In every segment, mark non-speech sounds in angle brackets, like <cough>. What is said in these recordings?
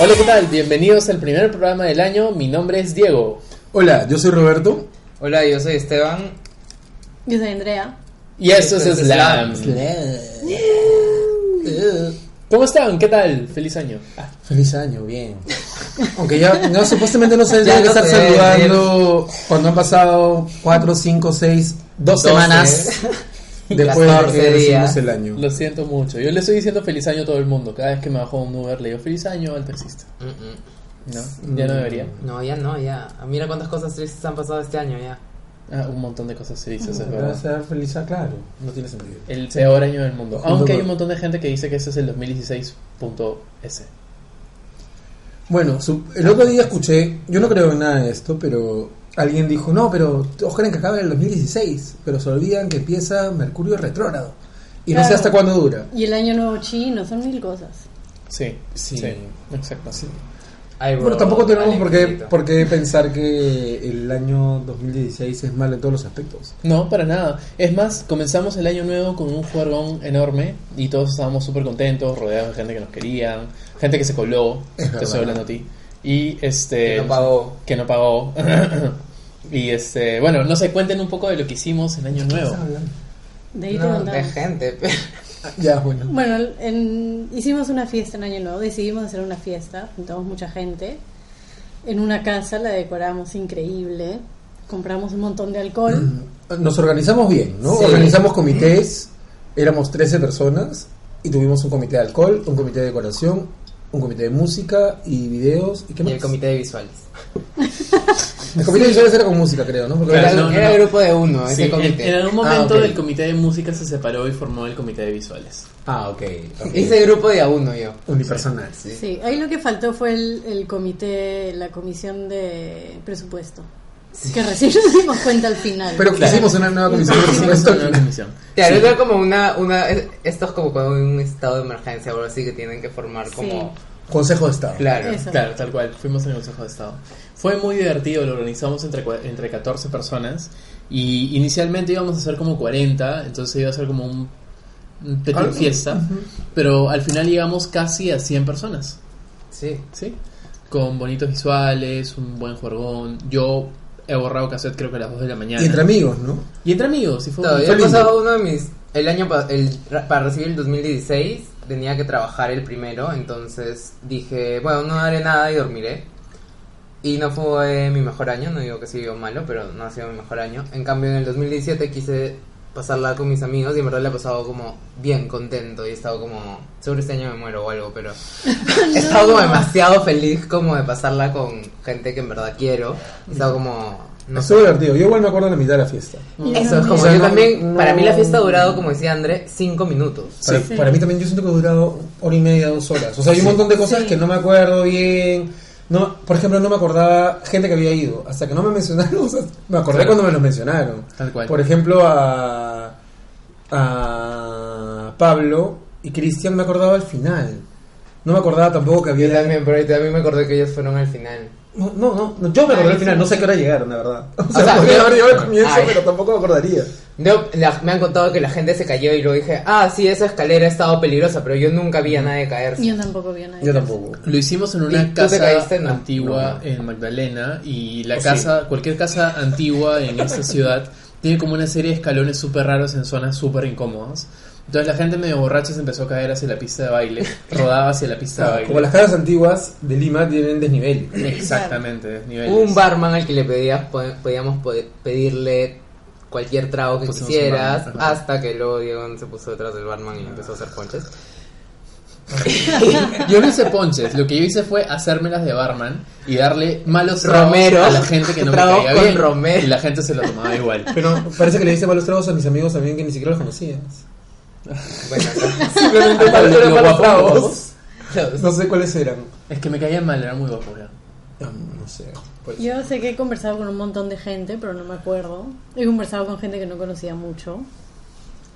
Hola, ¿qué tal? Bienvenidos al primer programa del año. Mi nombre es Diego. Hola, yo soy Roberto. Hola, yo soy Esteban. Yo soy Andrea. Y esto es Esto es Slam. ¿Cómo están? ¿Qué tal? Feliz año. Ah, Feliz año, bien. Aunque ya no, supuestamente no se no estar sé, saludando cuando han pasado 4, 5, 6, 2 Doce. semanas <laughs> después de 14 que días. el año. lo siento mucho. Yo le estoy diciendo feliz año a todo el mundo. Cada vez que me bajo un Uber le digo feliz año al taxista. Mm, ¿No? Ya no debería. No, ya no, ya. Mira cuántas cosas tristes han pasado este año ya. Ah, un montón de cosas dice, eso es verdad. ser feliz, ah, claro, no tiene sentido. El peor año del mundo. Junto Aunque hay un montón de gente que dice que ese es el 2016.s. Bueno, su- el otro día escuché, yo no creo en nada de esto, pero alguien dijo, no, pero todos creen que acaba en el 2016, pero se olvidan que empieza Mercurio retrógrado. Y no sé hasta cuándo dura. Y el año nuevo chino, son mil cosas. Sí, Sí. sí, exacto. Ay, bro, Bueno, tampoco tenemos por qué, por qué pensar que el año 2016 es malo en todos los aspectos. No, para nada. Es más, comenzamos el año nuevo con un juergón enorme y todos estábamos súper contentos, rodeados de gente que nos querían, gente que se coló, Es te verdad. estoy hablando a ti, y este... Que no pagó. Que no pagó. <laughs> y este, bueno, no sé, cuenten un poco de lo que hicimos en año nuevo. De ahí No, de gente. pero- <laughs> Ya, bueno. Bueno, en- hicimos una fiesta en Año Nuevo, decidimos hacer una fiesta, juntamos mucha gente. En una casa la decoramos increíble, compramos un montón de alcohol. Nos organizamos bien, ¿no? Sí. Organizamos comités, éramos 13 personas y tuvimos un comité de alcohol, un comité de decoración, un comité de música y videos. ¿Y qué Y más? el comité de visuales. <laughs> El comité de visuales era con música, creo, ¿no? Porque Claro, Era, no, no, era no. el grupo de uno, Sí, ese en, comité. en algún Ah, momento ok. el comité de música se separó y formó el comité de visuales. Ah, ok. Hice grupo de a uno yo. Unipersonal. Sí. Sí, ahí lo que faltó fue el, el comité, la comisión de presupuesto. Que recién nos dimos cuenta al final. Pero Claro. hicimos una nueva comisión de Hicimos presupuesto. una nueva comisión. Claro, Sí. era como una, una, esto es como cuando hay un estado de emergencia o algo así que tienen que formar como, Consejo de Estado. claro. Eso. Claro, tal cual. Fuimos en el Consejo de Estado. Fue muy divertido, lo organizamos entre, entre 14 personas y inicialmente íbamos a hacer como 40, entonces iba a ser como un, un petit Algo- fiesta, pero al final llegamos casi a 100 personas, Sí. ¿sí? Con bonitos visuales, un buen juergón. Yo he borrado cassette creo que a las 2 de la mañana. Y entre amigos, ¿no? Y entre amigos, y fue No, muy yo he pasado uno de mis. El año pa- el, para recibir el 2016 tenía que trabajar el primero, entonces dije, bueno, no haré nada y dormiré. Y no fue mi mejor año, no digo que sido malo, pero no ha sido mi mejor año. En cambio, en el 2017 quise pasarla con mis amigos y en verdad le he pasado como bien contento y he estado como, seguro este año me muero o algo, pero <laughs> he estado como demasiado feliz como de pasarla con gente que en verdad quiero. He estado como, no Estuvo divertido. Yo igual me acuerdo de la mitad de la fiesta. Yo eso es también. como O sea, yo no- también, no- para mí la fiesta ha durado, como decía André, cinco minutos. Para, Sí. para mí también yo siento que ha durado hora y media, dos horas. O sea, hay un Sí. montón de cosas Sí. que no me acuerdo bien. No, por ejemplo, no me acordaba gente que había ido. Hasta que no me mencionaron, <laughs> o sea, me acordé Claro. cuando me los mencionaron. Tal cual. Por ejemplo, a, a Pablo y Cristian me acordaba al final. No me acordaba tampoco que había... Yo también, pero también me acordé que ellos fueron al final. No, no, no, no, yo me acordé al final, no sé qué hora llegaron, la verdad. O <laughs> sea, sea, podría yo- haber llegado al comienzo, Ay. pero tampoco me acordaría. Yo, la- me han contado que la gente se cayó y luego dije, ah, sí, esa escalera ha estado peligrosa, pero yo nunca vi a nadie caerse. Yo tampoco vi a nadie. Yo tampoco. Lo hicimos en ¿Y una casa caíste? No. antigua No. en Magdalena y la Oh, casa, cualquier casa antigua en esta ciudad tiene como una serie de escalones súper raros en zonas súper incómodas. Entonces la gente medio borracha se empezó a caer hacia la pista de baile, <laughs> rodaba hacia la pista de baile. Como las casas antiguas de Lima tienen desnivel. Exactamente, desniveles. Hubo un barman al que le pedías, po- podíamos po- pedirle cualquier trago que Pusimos quisieras, barman, hasta que luego Diego se puso detrás del barman y empezó a hacer ponches. <laughs> Yo no hice ponches, lo que yo hice fue hacérmelas de barman y darle malos tragos Romero. a la gente que no me caía bien. romero. Y la gente se lo tomaba igual. Pero parece que le diste malos tragos a mis amigos también que ni siquiera los conocías. Bueno, <laughs> Simplemente Lo- parecieron lo malos guapo, tragos. entonces, No sé cuáles eran. Es que me caían mal, era muy guapo. ya. No, no sé. pues. Yo sé que he conversado con un montón de gente, pero no me acuerdo. He conversado con gente que no conocía mucho.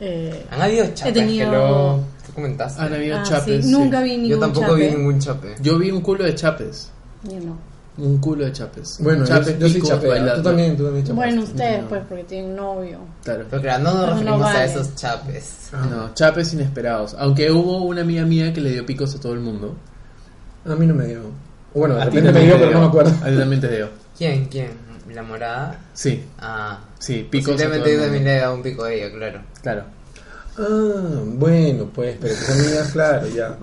Eh, han habido chapes tenido- que lo comentaste. Han habido ah, chapes. sí, sí. Nunca vi ningún Yo tampoco chape. vi ningún chape. Yo vi un culo de chapes. Yo no. Un culo de chapes. Bueno, yo, chapes, yo chapea. Tú también, tú también chapeaste. Bueno, ustedes No. pues porque tienen novio. Claro. Pero claro, no nos no referimos a esos chapes. No, chapes inesperados. Aunque hubo una amiga mía que le dio picos a todo el mundo. A mí no me dio. Bueno, de A ti repente me dio, pero no me acuerdo. A ti también te dio. ¿Quién? ¿Quién? ¿La morada? Sí, Ah. sí, picos a todo Posiblemente el yo también le he dado un pico a ella, claro. Claro. Ah, bueno, pues, pero tus amigas, claro, ya.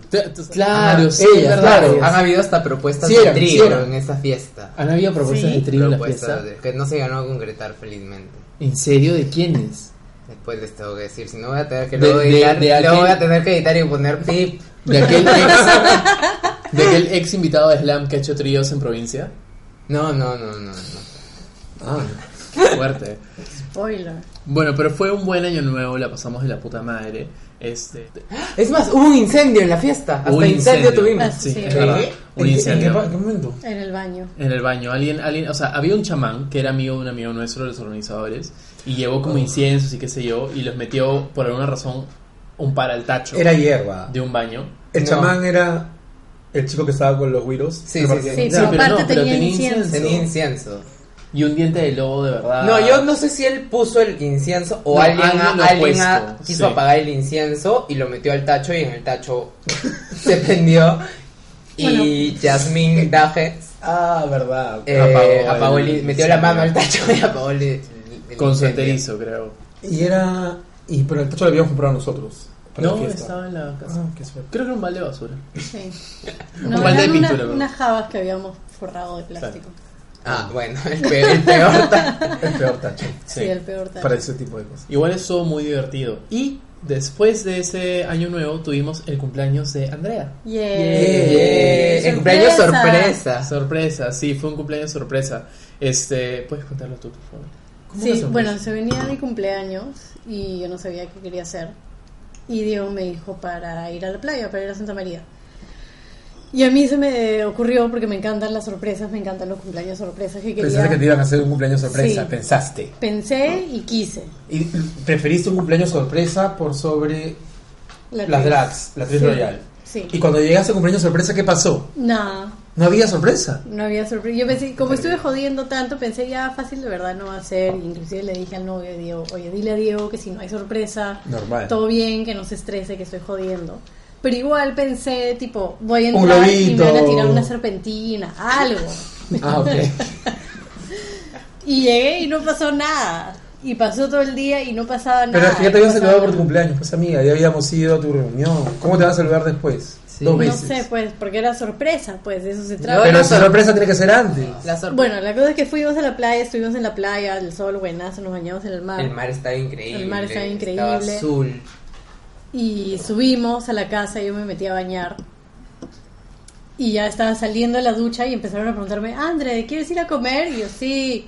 Claro, sí, Ellas, es verdad. claro. Han habido hasta propuestas Sí de sí trío en esa fiesta. ¿Han habido propuestas Sí. de trío en la Propuestas fiesta? de- que no se ganó a concretar felizmente. ¿En serio? ¿De quiénes? Después les tengo que decir, si no voy a tener que De- luego de- editar, de luego aquel- voy a tener que editar y poner pip. ¿De aquel <laughs> ex, de aquel ex invitado de Slam que ha hecho tríos en provincia? No, no, no, no, no. Ah, Fuerte. Spoiler. Bueno, pero fue un buen año nuevo, la pasamos de la puta madre. Este, Es más, hubo un incendio en la fiesta. Hasta un incendio, tuvimos. Ah, Sí, Sí. es verdad. ¿Qué? Un ¿En qué- incendio. ¿En qué, pa- qué momento? En el baño. En el baño, alguien, alguien, o sea, había un chamán que era amigo de un amigo nuestro, de los organizadores, y llevó como inciensos y qué sé yo, y los metió por alguna razón un par al tacho Era hierba. de un baño. El No. chamán era el chico que estaba con los güiros. Sí, sí, sí. Sí, Sí, pero pero aparte no, pero tenía tenía incienso. incienso. Tenía incienso. Y un diente de lobo de verdad. No, yo no sé si él puso el incienso o No, alguien, alguien quiso sí. apagar el incienso y lo metió al tacho y en el tacho <laughs> se prendió. Y Yasmín Daje Ah, verdad. eh, Apagó apagó, el el, metió la incendio. mano al tacho y apagó el, el- el Con su enterizo, creo. Y era. Y pero el tacho lo habíamos comprado nosotros. No, la estaba en la casa. Ah, qué suerte. Creo que era un balde de basura. Sí. <laughs> Un No, balde de pintura, una- unas jabas que habíamos forrado de plástico. Ah, <laughs> bueno, el peor, el peor ta- El peor tacho. Sí, el peor tacho. Para ese tipo de cosas. Igual estuvo muy divertido. Y después de ese año nuevo tuvimos el cumpleaños de Andrea. Yeah. Eh, el cumpleaños sorpresa. Sorpresa, sí, fue un cumpleaños sorpresa. Este, puedes contarlo tú, por favor. ¿Cómo una Sí, bueno, se venía mi cumpleaños y yo no sabía qué quería hacer. Y Diego me dijo para ir a la playa, para ir a Santa María. Y a mí se me ocurrió, porque me encantan las sorpresas, me encantan los cumpleaños sorpresas, que quería... Pensaste que te iban a hacer un cumpleaños sorpresa. Sí. Pensaste. Pensé y quise. Y preferiste un cumpleaños sorpresa por sobre La las drags, la actriz Sí. royal. Sí. Y cuando llegaste a cumpleaños sorpresa, ¿qué pasó? No, ¿No había sorpresa? no había sorpresa. Yo pensé, como estuve jodiendo tanto, pensé ya fácil de verdad no va a ser. Inclusive le dije al novio Diego, oye, dile a Diego que si no hay sorpresa, Normal. todo bien, que no se estrese, que estoy jodiendo. Pero igual pensé, tipo, voy a entrar y me van a tirar una serpentina, algo. Ah, ok. <laughs> Y llegué y no pasó nada. Y pasó todo el día y no pasaba nada. Pero es que ya te habían saludado por tu cumpleaños, pues amiga, ya habíamos ido a tu reunión. ¿Cómo te van a saludar después? Sí. Dos No veces. No sé, pues, porque era sorpresa, pues, de eso se trata. Pero la esa sor- sorpresa tiene que ser antes. La. Bueno, la cosa es que fuimos a la playa, estuvimos en la playa, el sol buenazo, nos bañamos en el mar. el mar estaba increíble. El mar estaba increíble. Estaba azul. Y subimos a la casa, yo me metí a bañar. Y ya estaba saliendo de la ducha y empezaron a preguntarme, André, ¿quieres ir a comer? Y yo, sí.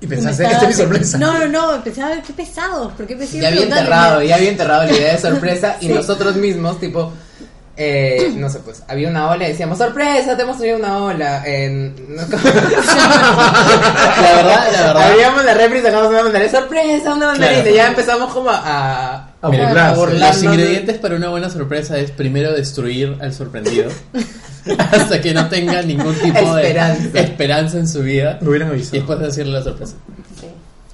Y Y pensaste, esta es mi sorpresa. No, no, no, pensaba, qué pesados, ¿por qué me Ya había enterrado, ya había enterrado la idea de sorpresa y <laughs> Sí. nosotros mismos, tipo, eh, no sé, pues había una ola y decíamos, sorpresa, te hemos traído una ola. En... no- La verdad, la verdad. Abríamos la refri y sacamos una mandarina, sorpresa, una mandarina. Claro. Y ya empezamos como a... A Mira, burlarse. burlarnos Los de- ingredientes para una buena sorpresa es primero destruir al sorprendido <laughs> hasta que no tenga ningún tipo Esperanza. de esperanza en su vida Me hubieran y avisado. después decirle la sorpresa. Sí.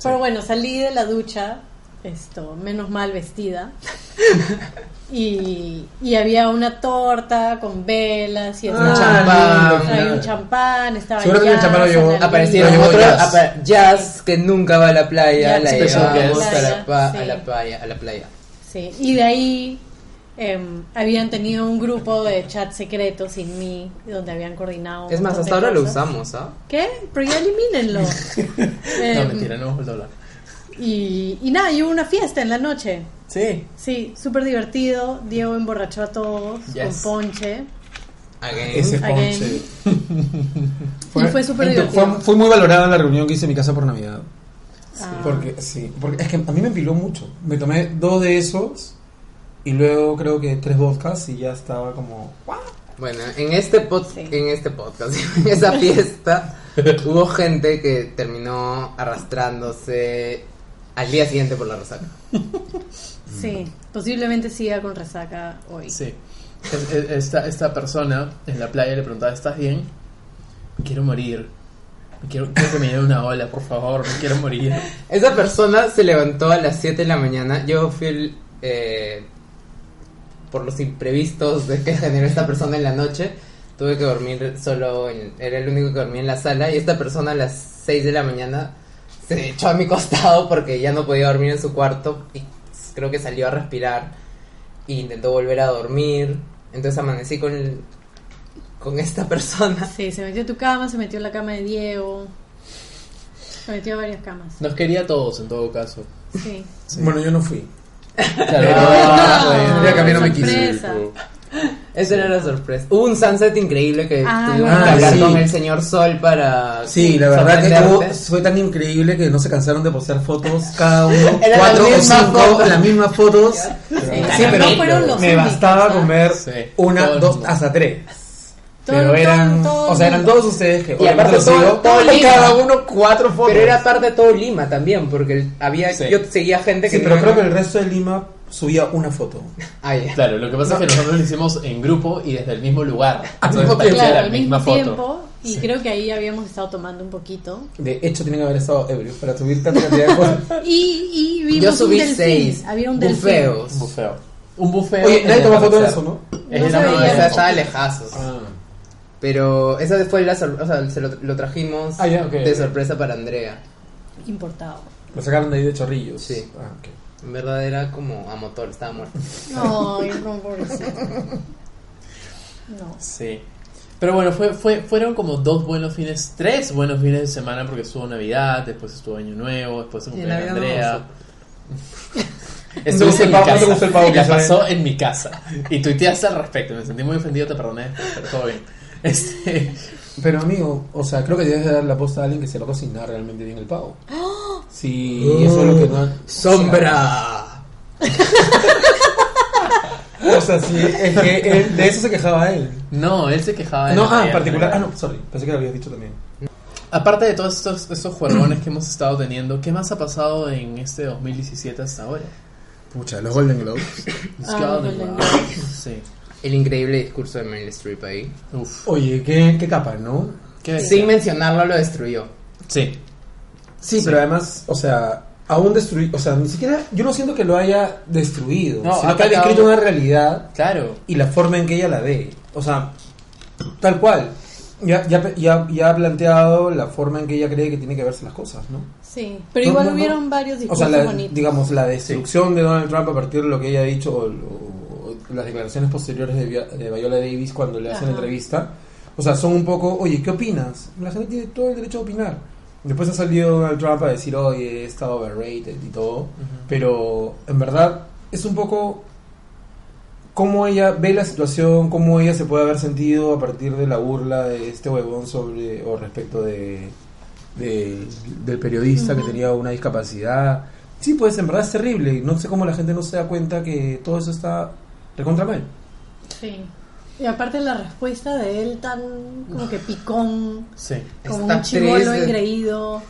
Pero bueno, salí de la ducha, esto, menos mal vestida. <laughs> Y, y había una torta con velas y Ah, champán. Había un champán, estaba Seguro que el jazz, champán lo llevó-. Aparecieron Lo otros Jazz. Jazz que nunca va a la playa, Jazz la llevamos guest. a la, pa- Sí. a la playa, a la playa. Sí, y de ahí em, habían tenido un grupo de chat secreto sin mí, donde habían coordinado. Es más, hasta ahora lo usamos, ¿ah? ¿Qué? Pero ya elimínenlo. <laughs> No, Em, mentira, no hemos vuelto a hablar. y, y nada, y hubo una fiesta en la noche. Sí. Sí, súper divertido. Diego emborrachó a todos Yes. con ponche. Again. Ese ponche. y fue súper divertido. fue, fue muy valorada la reunión que hice en mi casa por Navidad. Ah. Porque, sí, porque es que a mí me empiló mucho. Me tomé dos de esos y luego creo que tres vodkas y ya estaba como... "¿What?". Bueno, en este, pod- Sí. en este podcast, <laughs> en esa fiesta, hubo gente que terminó arrastrándose al día siguiente por la resaca. <laughs> Sí, posiblemente siga con resaca hoy. Sí. Es- es- Esta, esta persona en la playa le preguntaba, ¿estás bien? Quiero morir. Quiero, quiero que me lleve una ola, por favor. Me quiero morir. <laughs> Esa persona se levantó a las 7 de la mañana. Yo fui el, eh, por los imprevistos de que <laughs> generó esta persona en la noche. Tuve que dormir solo, en- era el único que dormía en la sala. Y esta persona a las 6 de la mañana se echó a mi costado porque ya no podía dormir en su cuarto. Y creo que salió a respirar. E intentó volver a dormir. Entonces amanecí con, con esta persona. Sí, se metió a tu cama, se metió en la cama de Diego. Se metió a varias camas. Nos quería a todos, en todo caso. Sí. Sí. Bueno, yo no fui. Claro, <laughs> Ah, no, me quiso. Esa era la sorpresa. Hubo un sunset increíble que Ah, tuvimos ah, que hablar sí. con el señor Sol para. Sí, la verdad que hubo- fue tan increíble que no se cansaron de postear fotos, cada uno, <laughs> cuatro o cinco, las mismas fotos. Sí, pero me únicos, bastaba ¿ah? comer Sí, una, dos, hasta tres. Pero eran, o sea, eran todos ustedes que Y aparte todo- sigo, todo y Lima. cada uno cuatro fotos. Pero era parte de todo Lima también, porque había. Sí. Yo seguía gente que. Sí, pero no- creo que el resto de Lima subía una foto. Ah, ya. Claro, lo que pasa es que nosotros lo hicimos en grupo y desde el mismo lugar. Entonces. Claro, la al misma mismo foto. tiempo. Y Sí. creo que ahí habíamos estado tomando un poquito. De hecho, tienen que haber estado ebrios para subir tanta cantidad de cosas. <laughs> Y, y vimos Yo subí un delfín. seis. Había un delfín. bufeos. Un bufeo. Un bufeo. Oye, nadie tomó foto de eso, ¿no? Es No la No, esa estaba lejazos. Ah. Pero esa fue la o sea, se lo, lo trajimos Ah, ya, ok, de ok. sorpresa para Andrea. Importado. Lo sacaron de ahí de chorrillos. Sí. Ah, ok. En verdad era como a motor, estaba muerto. Ay, no, pobrecito. No. Sí. Pero bueno, fue, fue, fueron como dos buenos fines, tres buenos fines de semana porque estuvo Navidad, después estuvo Año Nuevo, después se cumplió no Andrea. <laughs> ¿No gustó en mi? ¿No casa. gustó el pavo que La pasó en mi casa. Y tuiteaste al respecto. Me sentí muy ofendido, te perdoné, pero todo bien. <laughs> Este, Pero amigo, o sea, creo que debes de dar la posta a alguien que se lo cocinar realmente bien el pavo. Sí, Oh. eso es lo que no. ¡Sombra! <laughs> O sea, sí, es que él- de eso se quejaba él. no, él se quejaba de No, ah, en Navidad particular. Ah, no, sorry, pensé que lo habías dicho también. Aparte de todos estos, estos juegones que hemos estado teniendo, ¿qué más ha pasado en este 2017 hasta ahora? Pucha, los Golden Globes. Los Ah, Golden Golden Globes. Sí. El increíble discurso de Meryl Streep ahí. Uf. Oye, qué, qué capa, ¿no? Sin mencionarlo, lo destruyó. Sí. Sí, Sí. pero además, o sea, aún destruido. O sea, ni siquiera. Yo no siento que lo haya destruido. No, sino ha que ha descrito una realidad Claro. y la forma en que ella la ve. O sea, tal cual. Ya, ya, ya, ya ha planteado la forma en que ella cree que tiene que verse las cosas, ¿no? Sí, pero No, igual no, no. hubieron varios O discursos sea, la, bonitos. digamos, la destrucción de Donald Trump a partir de lo que ella ha dicho o, o- o las declaraciones posteriores de, Via- de Viola Davis cuando le hacen la entrevista, o sea, son un poco, oye, ¿qué opinas? La gente tiene todo el derecho a opinar. Después ha salido Donald Trump a decir, oye, está overrated y todo, pero en verdad es un poco cómo ella ve la situación, cómo ella se puede haber sentido a partir de la burla de este huevón sobre o respecto de, de- del periodista que Ujú. tenía una discapacidad. Sí, pues en verdad es terrible no sé cómo la gente no se da cuenta que todo eso está recontra mal. Sí. Y aparte la respuesta de él tan como que picón, Sí. como Esta un chivolo de- engreído.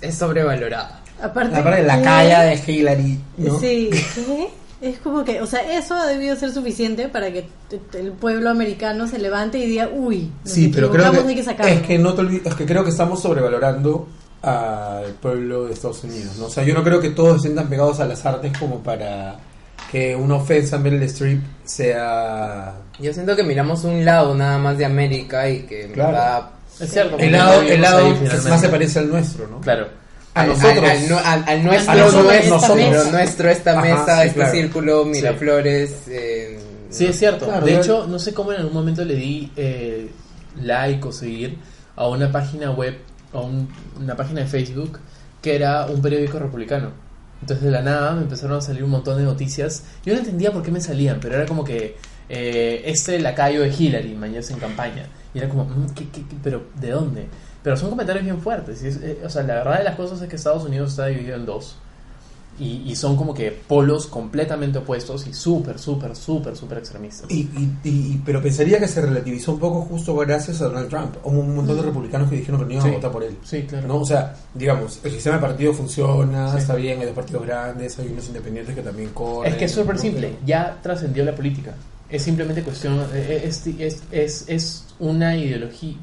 Es sobrevalorada. Aparte, La parte de la ¿qué? calle de Hillary, ¿no? Sí, ¿qué? <laughs> <laughs> Es como que, o sea, eso ha debido ser suficiente para que el pueblo americano se levante y diga, uy, Sí, pero creo que, hay que sacarlo. es que no te olvides, es que creo que estamos sobrevalorando al pueblo de Estados Unidos, ¿no? O sea, yo no creo que todos estén tan pegados a las artes como para que una ofensa en Meryl Streep sea Yo siento que miramos un lado nada más de América y que en Claro. verdad Es cierto. el porque lado, no el vivimos lado ahí que finalmente. más se parece al nuestro, ¿no? Claro. A al- nosotros. al, al nu- al- al nuestro, A nosotros, nuestro, nosotros. pero nuestro, esta Ajá, mesa, sí, este claro. círculo, Miraflores. eh, Sí, es cierto. Claro, de claro. hecho, no sé cómo en algún momento le di eh, like o seguir a una página web, a un- una página de Facebook, que era un periódico republicano. Entonces de la nada me empezaron a salir un montón de noticias. Yo no entendía por qué me salían, pero era como que eh, este lacayo de Hillary, mañana en campaña. Y era como, mm, ¿qué, qué, qué? pero ¿de dónde? Pero son comentarios bien fuertes. y es- eh, o sea, la verdad de las cosas es que Estados Unidos está dividido en dos. Y, y son como que polos completamente opuestos y súper, súper, súper, súper extremistas. Y, y- y- pero pensaría que se relativizó un poco justo gracias a Donald Trump. Hubo un montón de republicanos que dijeron que no iban Sí. a votar por él. Sí, claro. ¿no? O sea, digamos, el sistema de partido funciona, Sí. está bien, hay dos partidos grandes, hay unos independientes que también corren. es que es súper simple, ya trascendió la política. Es simplemente cuestión. eh, Es, es, es, es una ideología.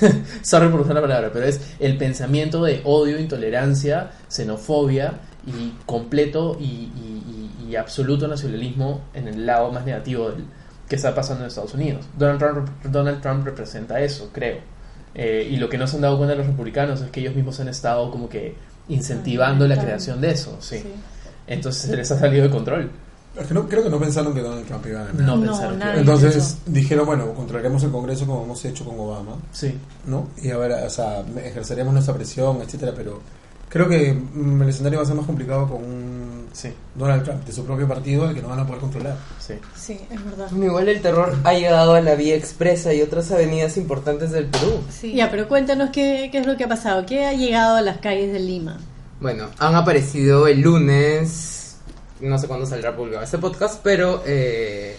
<laughs> Sorry por usar la palabra, pero es el pensamiento de odio, intolerancia, xenofobia y completo y, y- y- y absoluto nacionalismo en el lado más negativo del, que está pasando en Estados Unidos. Donald Trump, Donald Trump representa eso, creo. Eh, y lo que no se han dado cuenta los republicanos es que ellos mismos han estado como que incentivando la creación de eso, sí. Sí. Entonces se les ha salido de control. Es que no, creo que no pensaron que Donald Trump iba a ganar. No, No, pensaron que- nadie. Entonces dijeron, bueno, controlaremos el Congreso como hemos hecho con Obama, Sí. ¿no? Y a ver, o sea, ejerceremos nuestra presión, etcétera, pero creo que mm, el escenario va a ser más complicado con un Sí, Donald Trump de su propio partido al que no van a poder controlar. sí. Sí, es verdad. Igual el terror ha llegado a la vía expresa y otras avenidas importantes del Perú. Ya, pero cuéntanos qué, qué es lo que ha pasado. ¿Qué ha llegado a las calles de Lima? Bueno, han aparecido el lunes, no sé cuándo saldrá publicado este podcast, pero eh,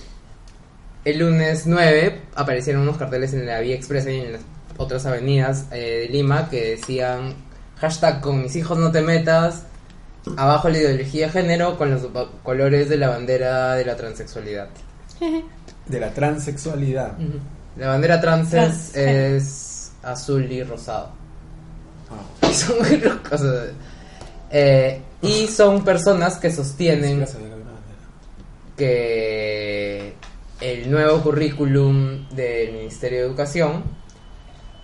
el lunes 9 aparecieron unos carteles en la Vía Expresa y en las otras avenidas eh, de Lima que decían hashtag con mis hijos no te metas, abajo la ideología de género con los colores de la bandera de la transexualidad. <laughs> De la transexualidad. La bandera trans, Trans, es, es azul y rosado. <laughs> Y son sea, eh, y son personas que sostienen que el nuevo currículum del Ministerio de Educación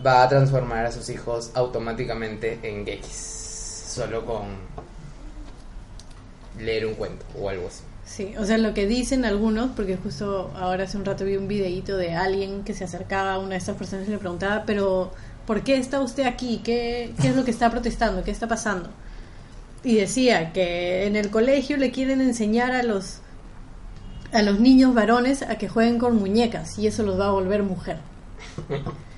va a transformar a sus hijos automáticamente en gays, solo con leer un cuento o algo así. Sí, o sea, lo que dicen algunos, porque justo ahora hace un rato vi un videíto de alguien que se acercaba a una de estas personas y le preguntaba, pero ¿por qué está usted aquí? ¿Qué, qué es lo que está protestando? ¿Qué está pasando? Y decía que en el colegio le quieren enseñar a los a los niños varones a que jueguen con muñecas y eso los va a volver mujer. <laughs>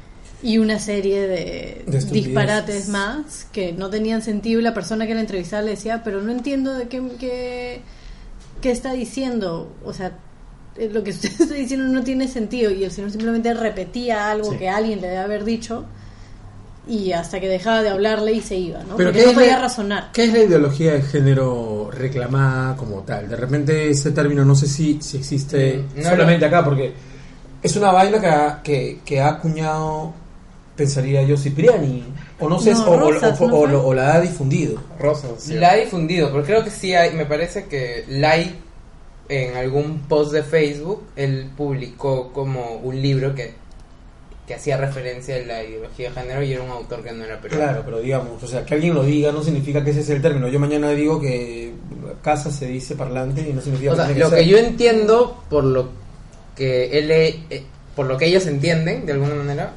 Y una serie de, disparates más que no tenían sentido y la persona que la entrevistaba le decía, pero no entiendo de qué, qué, qué está diciendo. O sea, eh, lo que <laughs> usted está diciendo no tiene sentido y el señor simplemente repetía algo Sí. que alguien le debe haber dicho y hasta que dejaba de hablarle y se iba, ¿no? Pero Porque ¿qué no es podía la- razonar. ¿Qué es la ideología de género reclamada como tal? De repente ese término no sé si, si existe Mm, no solamente acá, porque es una vaina que ha, que, que ha acuñado, pensaría yo, Cipriani. O no sé, No, o, Rosas, o- ¿no o- fue? o la ha difundido. Rosas. La ha difundido, pero creo que sí hay, me parece que Lai en algún post de Facebook, él publicó como un libro que, que hacía referencia a la ideología de género y era un autor que no era peruano. Claro, pero digamos, o sea, que alguien lo diga no significa que ese es el término. Yo mañana digo que casa se dice parlante y no significa O sea, tiene lo ser. que yo entiendo por lo que él, eh, por lo que ellos entienden de alguna manera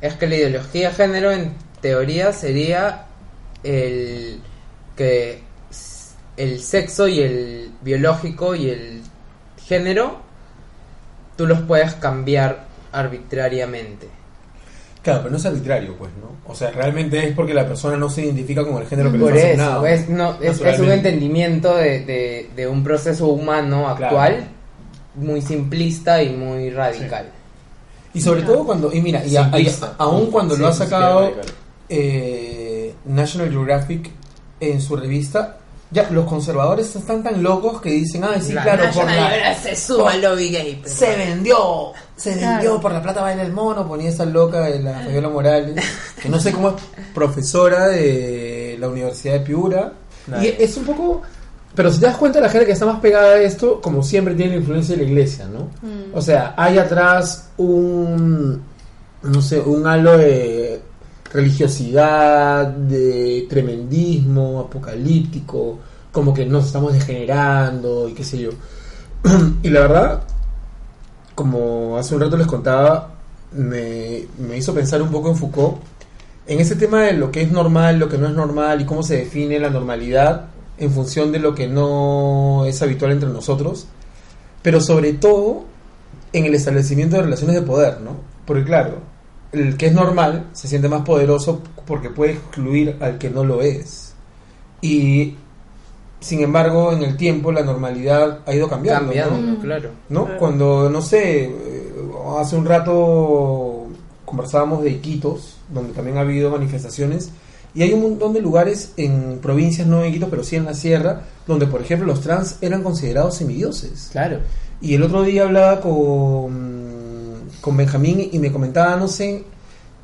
es que la ideología de género en teoría sería el que el sexo y el biológico y el género tú los puedes cambiar arbitrariamente. Claro, pero no es arbitrario, pues, ¿no? O sea, realmente es porque la persona no se identifica con el género que Por eso, es, no, es, es un entendimiento de, de- de un proceso humano actual muy simplista y muy radical. Y sobre todo cuando, y mira, y, a- y aún cuando Sí, lo ha sacado eh, National Geographic en su revista, ya los conservadores están tan locos que dicen, ay, sí, La claro, por la, se suma al lobby gay. pero- se vendió, se Claro. vendió, por la plata baila el mono, ponía esa loca de la Fabiola Morales, que no sé cómo es profesora de la Universidad de Piura. Y es un poco... Pero si te das cuenta, la gente que está más pegada a esto, como siempre, tiene la influencia de la iglesia, ¿no? Mm. O sea, hay atrás un, no sé, un halo de religiosidad, de tremendismo, apocalíptico, como que nos estamos degenerando y qué sé yo. <clears throat> y la verdad, como hace un rato les contaba, me, me hizo pensar un poco en Foucault, en ese tema de lo que es normal, lo que no es normal y cómo se define la normalidad en función de lo que no es habitual entre nosotros, pero sobre todo en el establecimiento de relaciones de poder, ¿no? Porque claro, el que es normal se siente más poderoso porque puede excluir al que no lo es. Y sin embargo, en el tiempo la normalidad ha ido cambiando. ¿no? Cambiando, ¿no? claro. ¿no? Claro. Cuando, no sé, eh, hace un rato conversábamos de Iquitos, donde también ha habido manifestaciones, y hay un montón de lugares en provincias, no en Iquitos, pero sí en la sierra, donde, por ejemplo, los trans eran considerados semidioses. Claro. Y el otro día hablaba con, con Benjamín y me comentaba, no sé,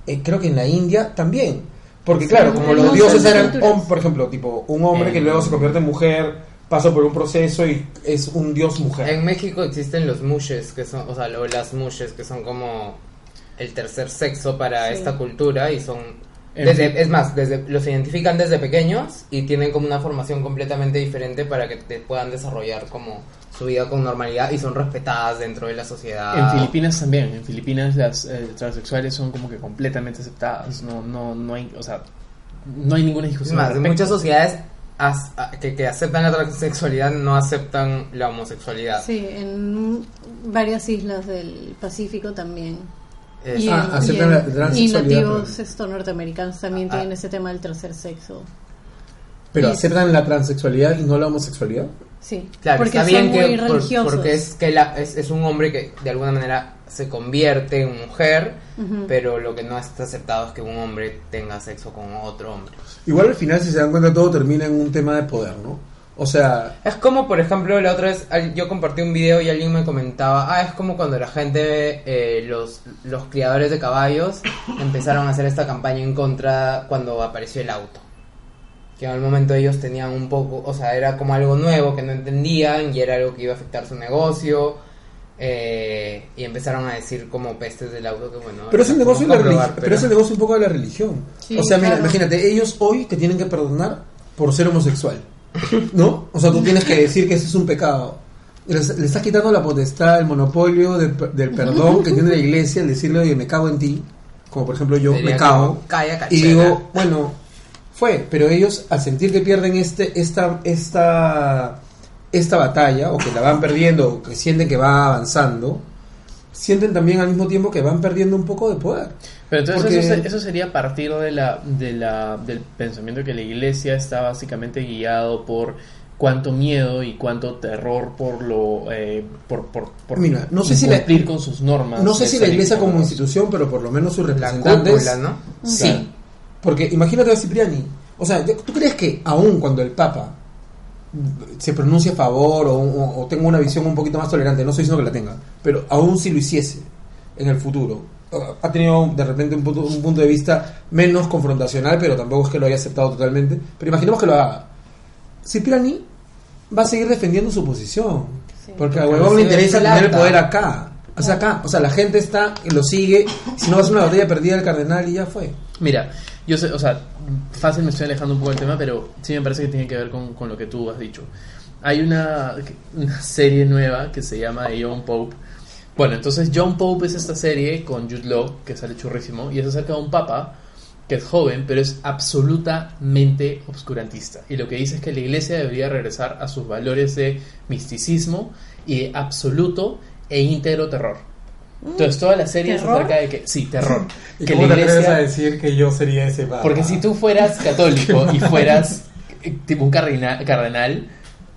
eh, creo que en la India también. Porque Sí, claro, como los dioses eran, hom- por ejemplo, tipo un hombre que En- luego se convierte en mujer, pasa por un proceso y es un dios mujer. En México existen los mushes, que son, o sea, lo- las mushes, que son como el tercer sexo para Sí. esta cultura y son... En Desde, es más, desde, los identifican desde pequeños y tienen como una formación completamente diferente para que te puedan desarrollar como su vida con normalidad y son respetadas dentro de la sociedad. En Filipinas también, en Filipinas las eh, transexuales son como que completamente aceptadas, no, no, no hay, o sea, no hay ninguna Es discusión. más, al en muchas sociedades as- a- que, que aceptan la transexualidad no aceptan la homosexualidad. Sí, en varias islas del Pacífico también. Es- Y, Ah, en- aceptan y la y nativos esto, norteamericanos también Ah. tienen ese tema del tercer sexo. Pero y- aceptan la transexualidad y no la homosexualidad. Sí, Claro, porque está son bien muy que por- religiosos. porque es que la- es, es un hombre que de alguna manera se convierte en mujer, pero lo que no está aceptado es que un hombre tenga sexo con otro hombre. Igual al final, si se dan cuenta, todo termina en un tema de poder, ¿no? O sea, Es como, por ejemplo, la otra vez al- yo compartí un video y alguien me comentaba, ah, es como cuando la gente, eh, los, los criadores de caballos <laughs> empezaron a hacer esta campaña en contra cuando apareció el auto. Que en el momento ellos tenían un poco, o sea, era como algo nuevo que no entendían y era algo que iba a afectar su negocio. eh, y empezaron a decir como pestes del auto que bueno pero es el negocio de la comprobar, religión. Pero es el negocio un poco de la religión. Sí, o sea, mira, claro. imagínate, ellos hoy te tienen que perdonar por ser homosexual. <laughs> ¿No? O sea, tú tienes que decir que ese es un pecado. Le, le estás quitando la potestad, el monopolio del, del perdón que tiene la iglesia al decirle, oye, me cago en ti. Como por ejemplo yo Sería me cago. "Calla, Y cachera". digo, bueno, fue, pero ellos al sentir que pierden este, esta, esta, esta batalla, o que la van perdiendo, o que sienten que va avanzando, sienten también al mismo tiempo que van perdiendo un poco de poder. Pero entonces Porque- eso, se- eso sería a partir de la, de la, del pensamiento que la iglesia está básicamente guiado por cuánto miedo y cuánto terror por lo eh, por, por, por Mira, no sé si la- cumplir con sus normas. No sé si la iglesia como institución, pero por lo menos sus la representantes. cúpula, ¿no? Sí. Claro. Porque imagínate a Cipriani. O sea, ¿tú crees que aún cuando el Papa se pronuncia a favor o, o- o tenga una visión un poquito más tolerante, no estoy diciendo que la tenga, pero aún si lo hiciese en el futuro, ha tenido de repente un punto, un punto de vista menos confrontacional, pero tampoco es que lo haya aceptado totalmente, pero imaginemos que lo haga. Cipriani va a seguir defendiendo su posición, Sí. porque a huevón le interesa tener el poder acá. O sea, acá, o sea, la gente está y lo sigue. Si no va a ser una batalla perdida del cardenal y ya fue. Mira, yo sé, o sea, fácil me estoy alejando un poco del tema, pero sí me parece que tiene que ver con, con lo que tú has dicho. Hay una, serie nueva que se llama The John Pope. Bueno, entonces John Pope es esta serie con Jude Law, que sale churrísimo, y es acerca de un papa que es joven, pero es absolutamente obscurantista. Y lo que dice es que la iglesia debería regresar a sus valores de misticismo y de absoluto e íntegro terror. Entonces toda la serie ¿Terror? es acerca de que, sí, terror. <laughs> ¿Y que cómo la te atreves a decir que yo sería ese papa? porque si tú fueras <laughs> católico y fueras eh, tipo un cardenal, cardenal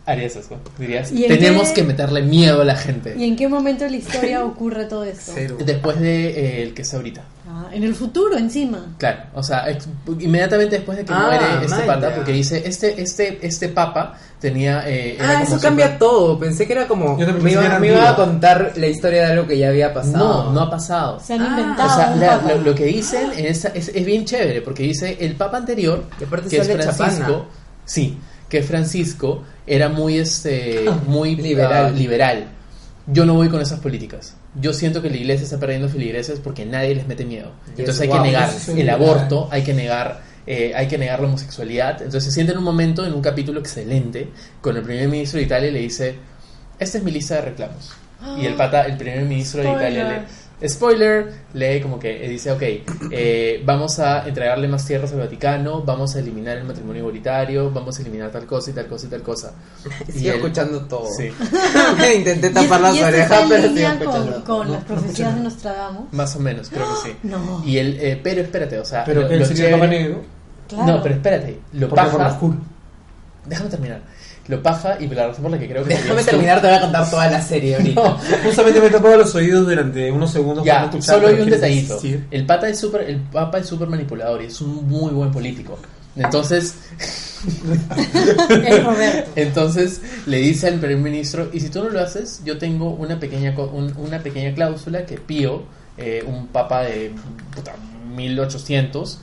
harías eso. Dirías, ¿Y en tenemos qué- que meterle miedo a la gente. ¿Y en qué momento de la historia <laughs> ocurre todo esto? Cero. Después de eh, el que es ahorita. Ah, en el futuro encima. Claro, o sea, ex- inmediatamente después de que Ah, muere este pata, porque dice, este, este, este papa tenía... eh, Ah, eso super- cambia todo. Pensé que era como. Yo también Me iba, me iba a contar la historia de algo que ya había pasado. No, no ha pasado. Se han Ah, inventado. O sea, la- lo, lo que dicen en esa- es, es bien chévere, porque dice el papa anterior, Y aparte que es Francisco, Chapana. sí, que Francisco era muy este muy Liberal. ah, liberal. Yo no voy con esas políticas. Yo siento que la iglesia está perdiendo feligreses porque nadie les mete miedo. Entonces hay wow, que negar el liberal. aborto, hay que negar eh, hay que negar la homosexualidad. Entonces se siente en un momento, en un capítulo excelente, con el primer ministro de Italia y le dice, esta es mi lista de reclamos. Y el <gasps> pata, el primer ministro de Italia Spoilers. le... Spoiler, lee como que eh, dice, ok, eh, vamos a entregarle más tierras al Vaticano, vamos a eliminar el matrimonio igualitario, vamos a eliminar tal cosa y tal cosa y tal cosa. <laughs> Y Sigo él- escuchando todo. Sí, <laughs> Intenté Y, tapar las y esto orejas, pero sigo escuchando. con, con las profecías de Nostradamus. más o menos, creo que <gasps> sí. No. Y él, eh, pero espérate, o sea, Pero lo- que lo él sería el chévere- papa negro. Claro. No, pero espérate, lo Porque por lo paja, oscuro. déjame terminar, lo paja y la razón por la que creo que Déjame terminar, te voy a contar toda la serie <laughs> ahorita. No, <laughs> Justamente me he tapado los oídos durante unos segundos. para Ya, no escuchar, solo hay un detallito. El pata es súper, el papa es súper manipulador y es un muy buen político. Entonces. <laughs> Entonces le dice al primer ministro, y si tú no lo haces, yo tengo una pequeña, co- un- una pequeña cláusula que Pío, eh, un papa de puta, 1800,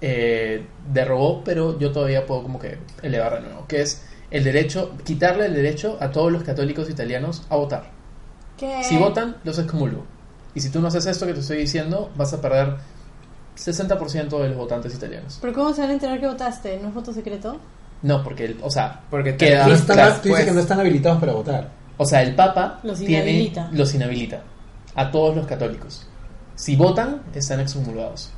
eh, derogó, pero yo todavía puedo como que elevar de nuevo, que es el derecho, quitarle el derecho a todos los católicos italianos a votar. ¿Qué? Si votan, los excomulgo. Y si tú no haces esto que te estoy diciendo, vas a perder 60% de los votantes italianos. ¿Pero cómo se van a enterar que votaste? ¿No es voto secreto? No, porque, el, o sea, Porque Queda- No están, tú dices pues. que no están habilitados para votar. O sea, el Papa Los tiene- inhabilita. los inhabilita a todos los católicos. Si votan, están excomulgados.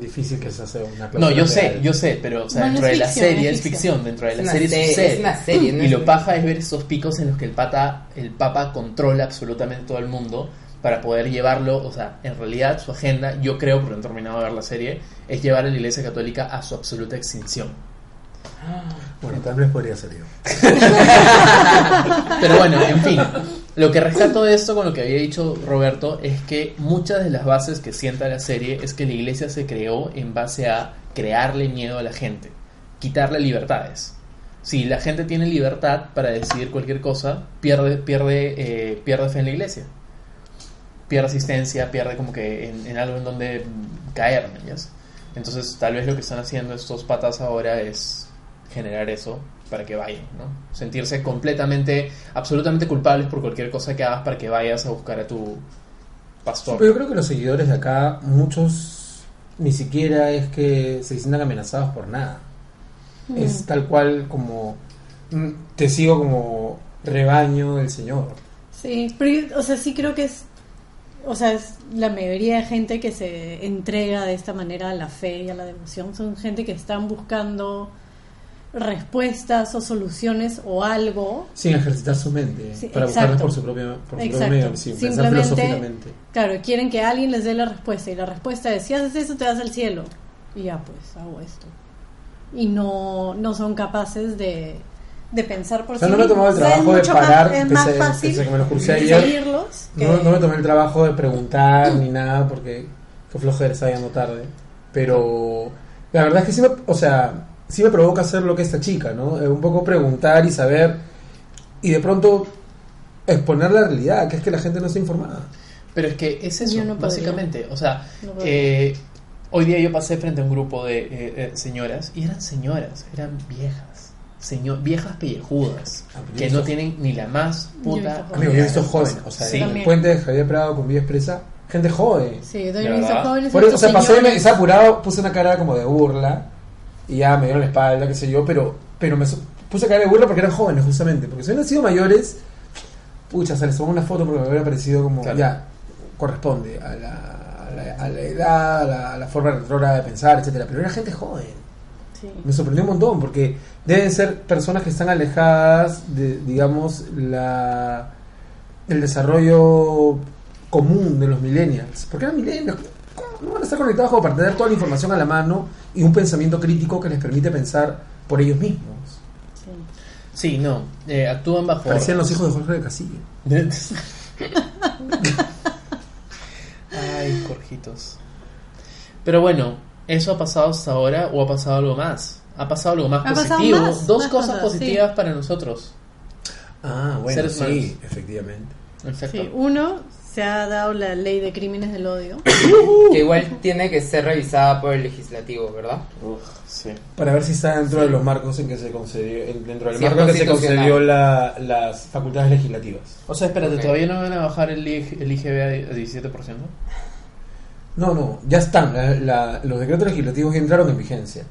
Difícil que se hace una No, yo sé, yo sé, pero o sea, Bueno, dentro de la serie es ficción, dentro de Es la serie sucede. es una serie, no y lo paja es ver esos picos en los que el pata, el Papa controla absolutamente todo el mundo para poder llevarlo, o sea, en realidad su agenda, yo creo, porque no he terminado de ver la serie, es llevar a la Iglesia Católica a su absoluta extinción. Bueno, tal vez podría ser yo. <laughs> Pero bueno, en fin, lo que rescato de esto con lo que había dicho Roberto es que muchas de las bases que sienta la serie es que la iglesia se creó en base a crearle miedo a la gente, quitarle libertades. Si la gente tiene libertad para decidir cualquier cosa, pierde, pierde, eh, pierde fe en la iglesia. Pierde asistencia, pierde como que en, algo en donde caer. Entonces, tal vez lo que están haciendo estos patas ahora es generar eso para que vayan, ¿no? Sentirse completamente, absolutamente culpables por cualquier cosa que hagas para que vayas a buscar a tu pastor. Pero yo creo que los seguidores de acá, muchos ni siquiera es que se sientan amenazados por nada. Mm. Es tal cual como mm, te sigo como rebaño del Señor. Sí, pero yo, o sea, sí creo que es, o sea, es la mayoría de gente que se entrega de esta manera a la fe y a la devoción son gente que están buscando respuestas o soluciones o algo. Sin ejercitar su mente, Sí, para buscarlas exacto. por su propio, por su propio medio, sin pensar filosóficamente. Claro, quieren que alguien les dé la respuesta y la respuesta es, si haces eso te vas al cielo. Y ya pues, hago esto. Y no, no son capaces de, de pensar por O sea, sí no me he tomado el trabajo de mucho más- es pese- fácil pese que me lo cursé ayer. que- No, no me tomé el trabajo de preguntar ni nada porque qué flojera estaba llegando tarde. Pero la verdad es que sí me, o sea, sí me provoca hacer lo que esta chica, ¿no? Eh, un poco preguntar y saber y de pronto exponer la realidad, que es que la gente no está informada. Pero es que es eso, no básicamente. O sea, No eh, hoy día yo pasé frente a un grupo de eh, eh, señoras y eran señoras, eran viejas. Señor, viejas pellejudas Ah, que no tienen ni la más Yo he puta visto Amigo, yo he visto jóvenes, o sea, Sí. en el puente de Javier Prado con Vía Expresa, gente joven. Sí, yo ¿De también he visto jóvenes. Por eso, o sea, pasé, me, señores. estaba apurado, puse una cara como de burla y ya me dieron la espalda, qué sé yo, pero, pero me puse cara de burla porque eran jóvenes, justamente. Porque si hubieran sido mayores, pucha, se les tomó una foto porque me hubiera parecido como, Claro. ya, corresponde a la, a la, a la edad, a la, a la forma retrógrada de pensar, etcétera Pero era gente joven. Sí. Me sorprendió un montón porque deben ser personas que están alejadas de, digamos, la el desarrollo común de los millennials. Porque eran millennials. ¿Cómo no van a estar conectados como para tener toda la información a la mano y un pensamiento crítico que les permite pensar por ellos mismos? sí. Sí, no, eh, actúan bajo... Parecían los hijos de Jorge de Casillo. Ay, Jorgitos. Pero bueno, ¿eso ha pasado hasta ahora o ha pasado algo más? Ha pasado algo más Ha positivo. más, Dos más cosas cosas, positivas para nosotros. Ah, bueno, sí, efectivamente. Exacto. Sí, uno, se ha dado la ley de crímenes del odio. <coughs> Que igual tiene que ser revisada por el legislativo, ¿verdad? Uf, sí. Para ver si está dentro de los marcos en que se concedió, en- dentro del Sí, marco en que se concedió la- las facultades legislativas. O sea, espérate. ¿todavía no van a bajar el, IG el IGB a 17%? No, no, ya están. la- la- los decretos legislativos ya entraron en vigencia.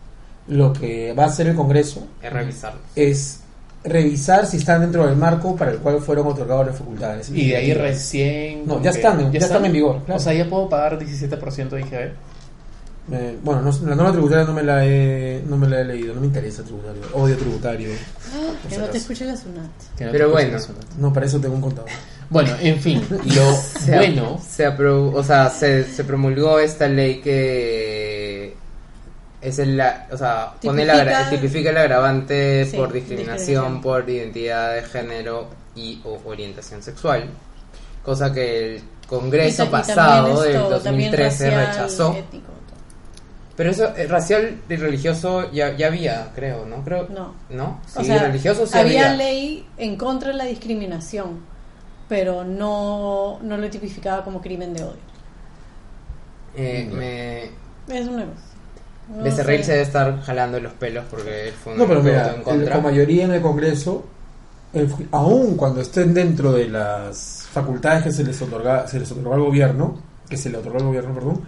Lo que va a hacer el Congreso Es revisarlo. es revisar si están dentro del marco para el cual fueron otorgadas las facultades. Y de ahí recién... No, ya están en- ya están en vigor, claro. O sea, ya puedo pagar 17% de IGB. Eh, bueno, no- la norma tributaria no me la he, no me la he leído, no me interesa tributario, odio tributario. <gasps> Que no te escuche la SUNAT. que no Pero bueno. No, para eso tengo un contador. ¿no? Bueno, en fin, lo <laughs> Se, bueno... se, o sea, se, se promulgó esta ley que es el, la- o sea, pone la, Tipifica- agra- tipifica el agravante Sí, por discriminación, discriminación. por identidad de género y o orientación sexual, cosa que el Congreso Y y pasado del esto, también 2013 racial, rechazó. Pero eso, eh, racial y religioso ya, ya había, creo, ¿no? Creo, No. ¿No? Sí, o sea, religioso sí había, había. ley en contra de la discriminación, pero no, no lo tipificaba como crimen de odio. Eh, me... Es un negocio. No Becerril sé. se debe estar jalando los pelos porque él fue un No, pero mira, en contra. mayoría en el Congreso, el- aún cuando estén dentro de las facultades que se les otorga, se les otorgó al gobierno, que se le otorgó al gobierno, perdón,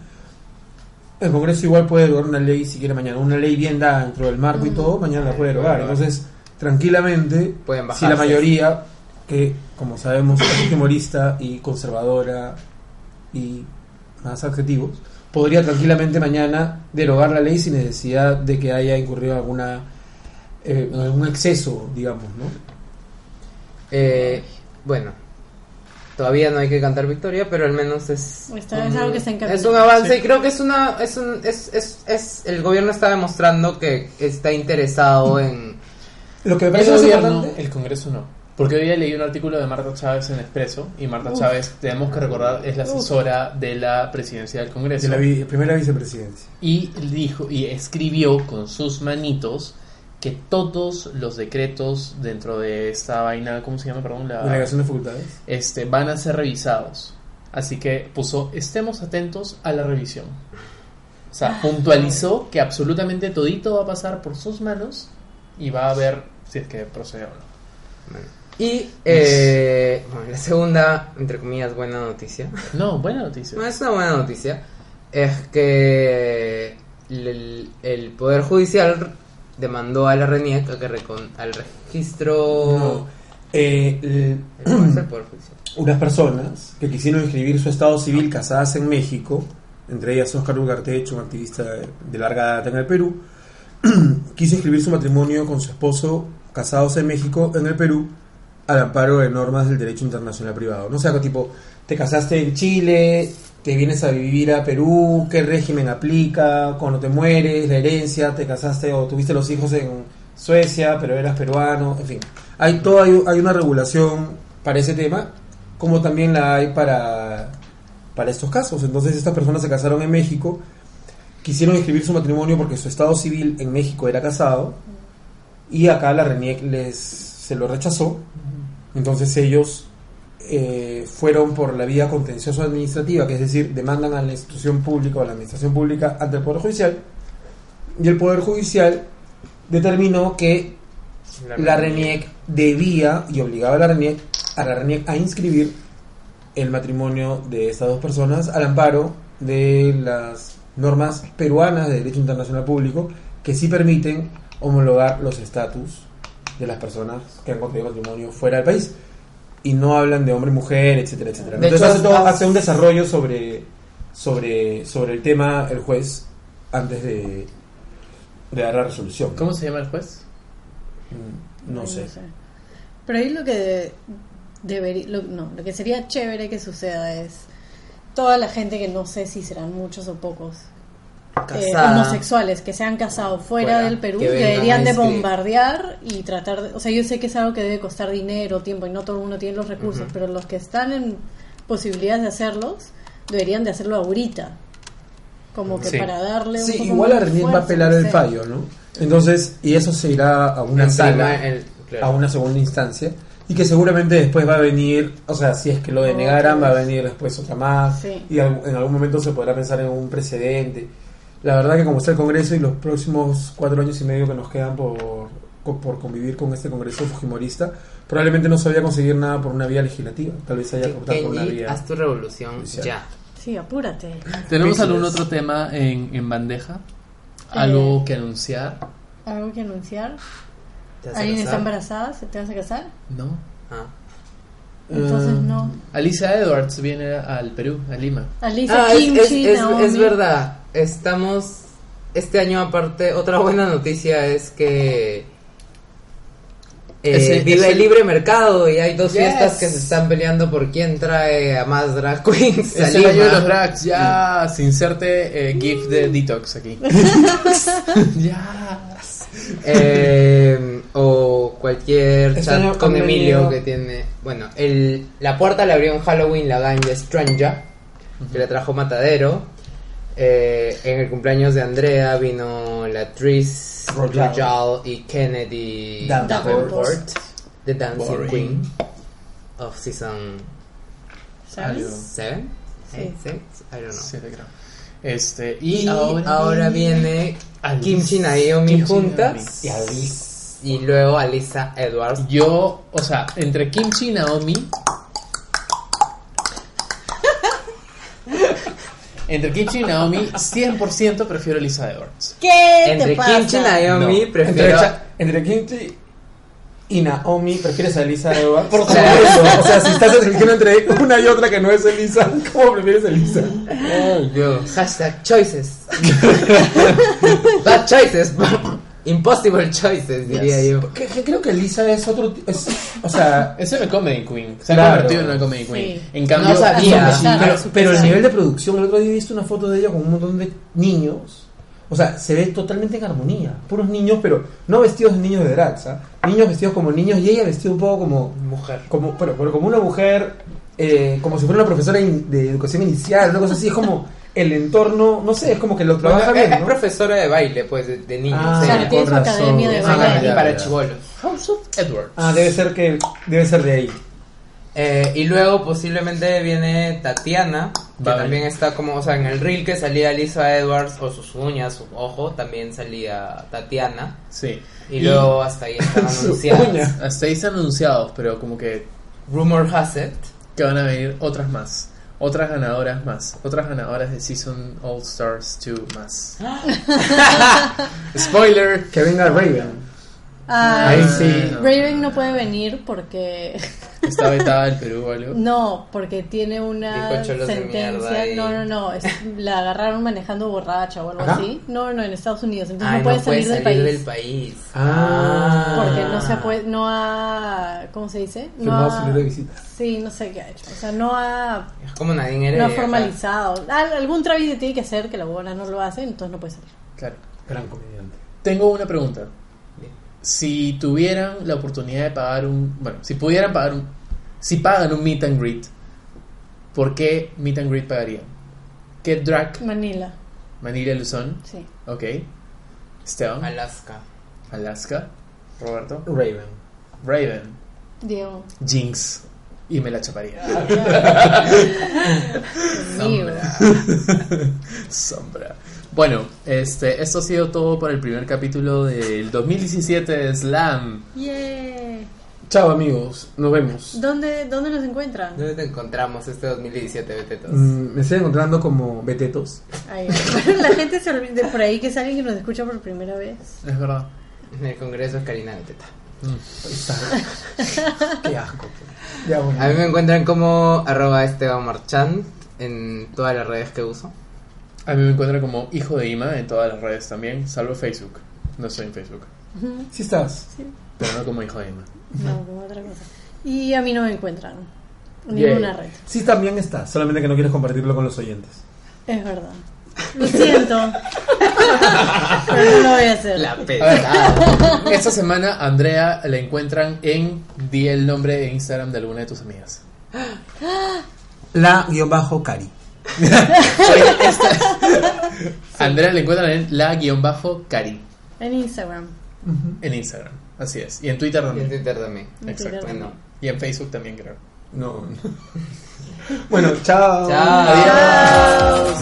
el Congreso igual puede derogar una ley si quiere mañana, una ley bien dada dentro del marco y Ujú. todo, mañana la puede derogar. Entonces, tranquilamente, Pueden si la mayoría, que como sabemos es humorista y conservadora y más adjetivos, podría tranquilamente mañana derogar la ley sin necesidad de que haya incurrido alguna eh, algún exceso, digamos, ¿no? Eh, bueno, todavía no hay que cantar victoria, pero al menos es, es algo que está en camino. es un avance Sí. y creo que es una es un es, es, es el gobierno está demostrando que está interesado en Lo que me El parece más gobierno, importante, el Congreso no. Porque hoy día leí un artículo de Marta Chávez en Expreso y Marta Uf. Chávez, tenemos que recordar, es la asesora de la presidencia del Congreso. de la vi- primera vicepresidencia. y dijo y escribió con sus manitos que todos los decretos dentro de esta vaina, ¿cómo se llama? Perdón, la, Delegación de facultades. este, van a ser revisados. Así que puso, estemos atentos a la revisión. O sea, puntualizó que absolutamente todito va a pasar por sus manos y va a ver si es que procede o no. Y eh, bueno, la segunda entre comillas buena noticia No, buena noticia. <laughs> no es una buena noticia es que el, el poder judicial demandó a la RENIEC a que recon- al registro No. Eh, el- ¿Cómo es el poder judicial? <clears throat> unas personas que quisieron inscribir su estado civil casadas en México, entre ellas Oscar Ugartech, un activista de, de larga data en el Perú, <clears throat> quiso inscribir su matrimonio con su esposo casados en México, en el Perú, al amparo de normas del derecho internacional privado. No o sea, tipo, te casaste en Chile, te vienes a vivir a Perú, qué régimen aplica, cuando te mueres, la herencia, te casaste o tuviste los hijos en Suecia, pero eras peruano, en fin. Hay, todo, hay, una regulación para ese tema, como también la hay para, para estos casos. Entonces estas personas se casaron en México, quisieron inscribir su matrimonio porque su estado civil en México era casado, y acá la RENIEC les, se lo rechazó. Entonces ellos eh, fueron por la vía contencioso administrativa, que es decir, demandan a la institución pública o a la administración pública ante el Poder Judicial, y el Poder Judicial determinó que la RENIEC debía y obligaba a la RENIEC, a la RENIEC a inscribir el matrimonio de estas dos personas al amparo de las normas peruanas de derecho internacional público que sí permiten homologar los estatus de las personas que han contraído matrimonio fuera del país. Y no hablan de hombre mujer etcétera etcétera. De entonces hecho, hace, todo- hace un desarrollo sobre sobre sobre el tema el juez antes de de dar la resolución. ¿Cómo se llama el juez? Mm, no Ay, sé. Pero ahí lo que debería, lo, no, lo que sería chévere que suceda es toda la gente que no sé si serán muchos o pocos eh, homosexuales que se han casado fuera, Fuera, del Perú que deberían de inscribir. bombardear y tratar de, o sea yo sé que es algo que debe costar dinero tiempo y no todo el mundo tiene los recursos pero los que están en posibilidades de hacerlos deberían de hacerlo ahorita como que Sí. para darle un Sí, poco igual RENIEC va a apelar el fallo, ¿no? Entonces, y eso se irá a una sala, prima- el- claro. a una segunda instancia, y que seguramente después va a venir, o sea, si es que lo denegaran, va a venir después otra más, Sí. y en algún momento se podrá pensar en un precedente. La verdad que como está el Congreso y los próximos cuatro años y medio que nos quedan por, co- por convivir con este Congreso fujimorista, probablemente no se vaya a conseguir nada por una vía legislativa, tal vez haya que optar por una vía... haz tu revolución judicial. ya. sí apúrate ¿Tenemos algún otro tema en, en bandeja? Eh, ¿Algo que anunciar? algo que anunciar ¿Te vas a alguien está embarazada se te vas a casar No. Ah. entonces no Alicia Edwards viene al Perú, a Lima. Alicia Ah, es, Kimchi es- es verdad. Estamos. Este año, aparte, otra buena noticia es que. eh, Ese- vive ese- el libre mercado y hay dos Yes. fiestas que se están peleando por quién trae a más drag queens. Es el año de los drags. Ya, se inserte eh, GIF de Detox aquí. <laughs> <laughs> ya. Eh, o cualquier Este chat con Emilio venido- que tiene. Bueno, el, la puerta le abrió en Halloween la ganja Stranger, que le trajo Matadero. Eh, en el cumpleaños de Andrea vino la actriz Royal. Y Kennedy Davenport. Davenport, The Dancing Boring. Queen of Season Algo. 7. Sí. 6, I don't know. Este, Y, y, ahora, viene Alice. Kimchi Naomi Kimchi juntas Y Alice. y luego Alisa Edwards. Yo, o sea, entre Kimchi y Naomi. Entre Kimchi y Naomi, 100% prefiero a Lisa Edwards. ¿Qué Entre te pasa? Kimchi Naomi No. Entre, prefiero Cha- entre Kimchi y Naomi, ¿prefieres a Elisa Edwards? Por eso. O sea, si estás eligiendo entre una y otra que no es Elisa, ¿cómo prefieres a Elisa? Hashtag choices. <laughs> Bad choices. Impossible choices, diría Yes. yo. Que- que creo que Elisa es otro. Es, o sea. <laughs> Es una comedy queen. Se ha convertido en una comedy queen. Sí. En cambio, No sabía. Pero, pero el nivel de producción, el otro día he visto una foto de ella con un montón de niños. O sea, se ve totalmente en armonía. Puros niños, pero no vestidos de niños de drag, ¿ah? Niños vestidos como niños y ella vestida un poco como. Mujer. como pero, pero como una mujer, eh, como si fuera una profesora in- de educación inicial, una cosa así. Es como el entorno, no sé, es como que lo trabaja Bueno, bien. es ¿no? profesora de baile, pues, de, de niños. Ah, sí. Claro, tiene su academia de baile. Ah, y ya, para chivolos. House of Edwards. Ah, debe ser que debe ser de ahí. Eh, y luego posiblemente viene Tatiana, que Vale. también está como, o sea, en el reel que salía Lisa Edwards, o sus uñas, su ojo, también salía Tatiana. Sí. Y, luego hasta ahí están <laughs> uña. Hasta ahí están anunciados, pero como que, Rumor has it. que van a venir otras más. Otras ganadoras más. Otras ganadoras de Season All Stars 2 más. <laughs> Spoiler. Que venga Raven. Ah, Ahí sí. Raven no puede venir porque Está vetada el Perú o algo. no, porque tiene una sentencia. y- No, no, no, es- la agarraron manejando borracha o algo ¿Acá? así. No, no, en Estados Unidos, entonces Ay, no puede salir, del, país, país. Ah. porque no se puede, no ha, ¿cómo se dice? No ha, de visita. sí, no sé qué ha hecho, o sea, no ha, Es como Nadine no ha formalizado. Al- algún trámite tiene que hacer que la buena no lo hace, entonces no puede salir. Claro. Gran comediante. Tengo una pregunta. Si tuvieran la oportunidad de pagar un... Bueno, si pudieran pagar un... Si pagan un meet and greet, ¿por qué meet and greet pagarían? ¿Qué drag? Manila, Manila Luzón. sí. Ok. Esteban. Alaska. Alaska. Roberto. Raven. Raven. Diego. Jinx. Y me la chaparía. <laughs> <laughs> Sombra. <laughs> Sombra. Bueno, este, esto ha sido todo por el primer capítulo del 2017 de Slam. Yeah. Chao amigos, nos vemos. ¿Dónde, ¿Dónde nos encuentran? ¿Dónde te encontramos este 2017, Betetos? Mm, me estoy encontrando como Betetos. Ahí. <laughs> la gente se olvida por ahí que es alguien que nos escucha por primera vez. Es verdad. En el Congreso es Karina Beteta. Mm. <laughs> Qué asco. pues. Ya bueno. A mí me encuentran como arroba Esteban Marchand en todas las redes que uso. A mí me encuentra como hijo de Ima en todas las redes también, salvo Facebook. No estoy en Facebook, Sí estás. sí. pero no como hijo de Ima. No, como otra cosa. Y a mí no me encuentran. Ninguna red. Sí también estás, solamente que no quieres compartirlo con los oyentes. Es verdad. Lo siento. Pero no lo voy a hacer. La A ver, pesada. <laughs> esta semana Andrea la encuentran en di el nombre de Instagram de alguna de tus amigas. La guion bajo Cari. <laughs> Andrea la encuentran en la guion bajo Cari En Instagram. en Instagram. Así es. Y en Twitter Y en también. Twitter también. En Exacto. Twitter Bueno. también. Y en Facebook también creo. No. <laughs> bueno, chao. Chao. Adiós.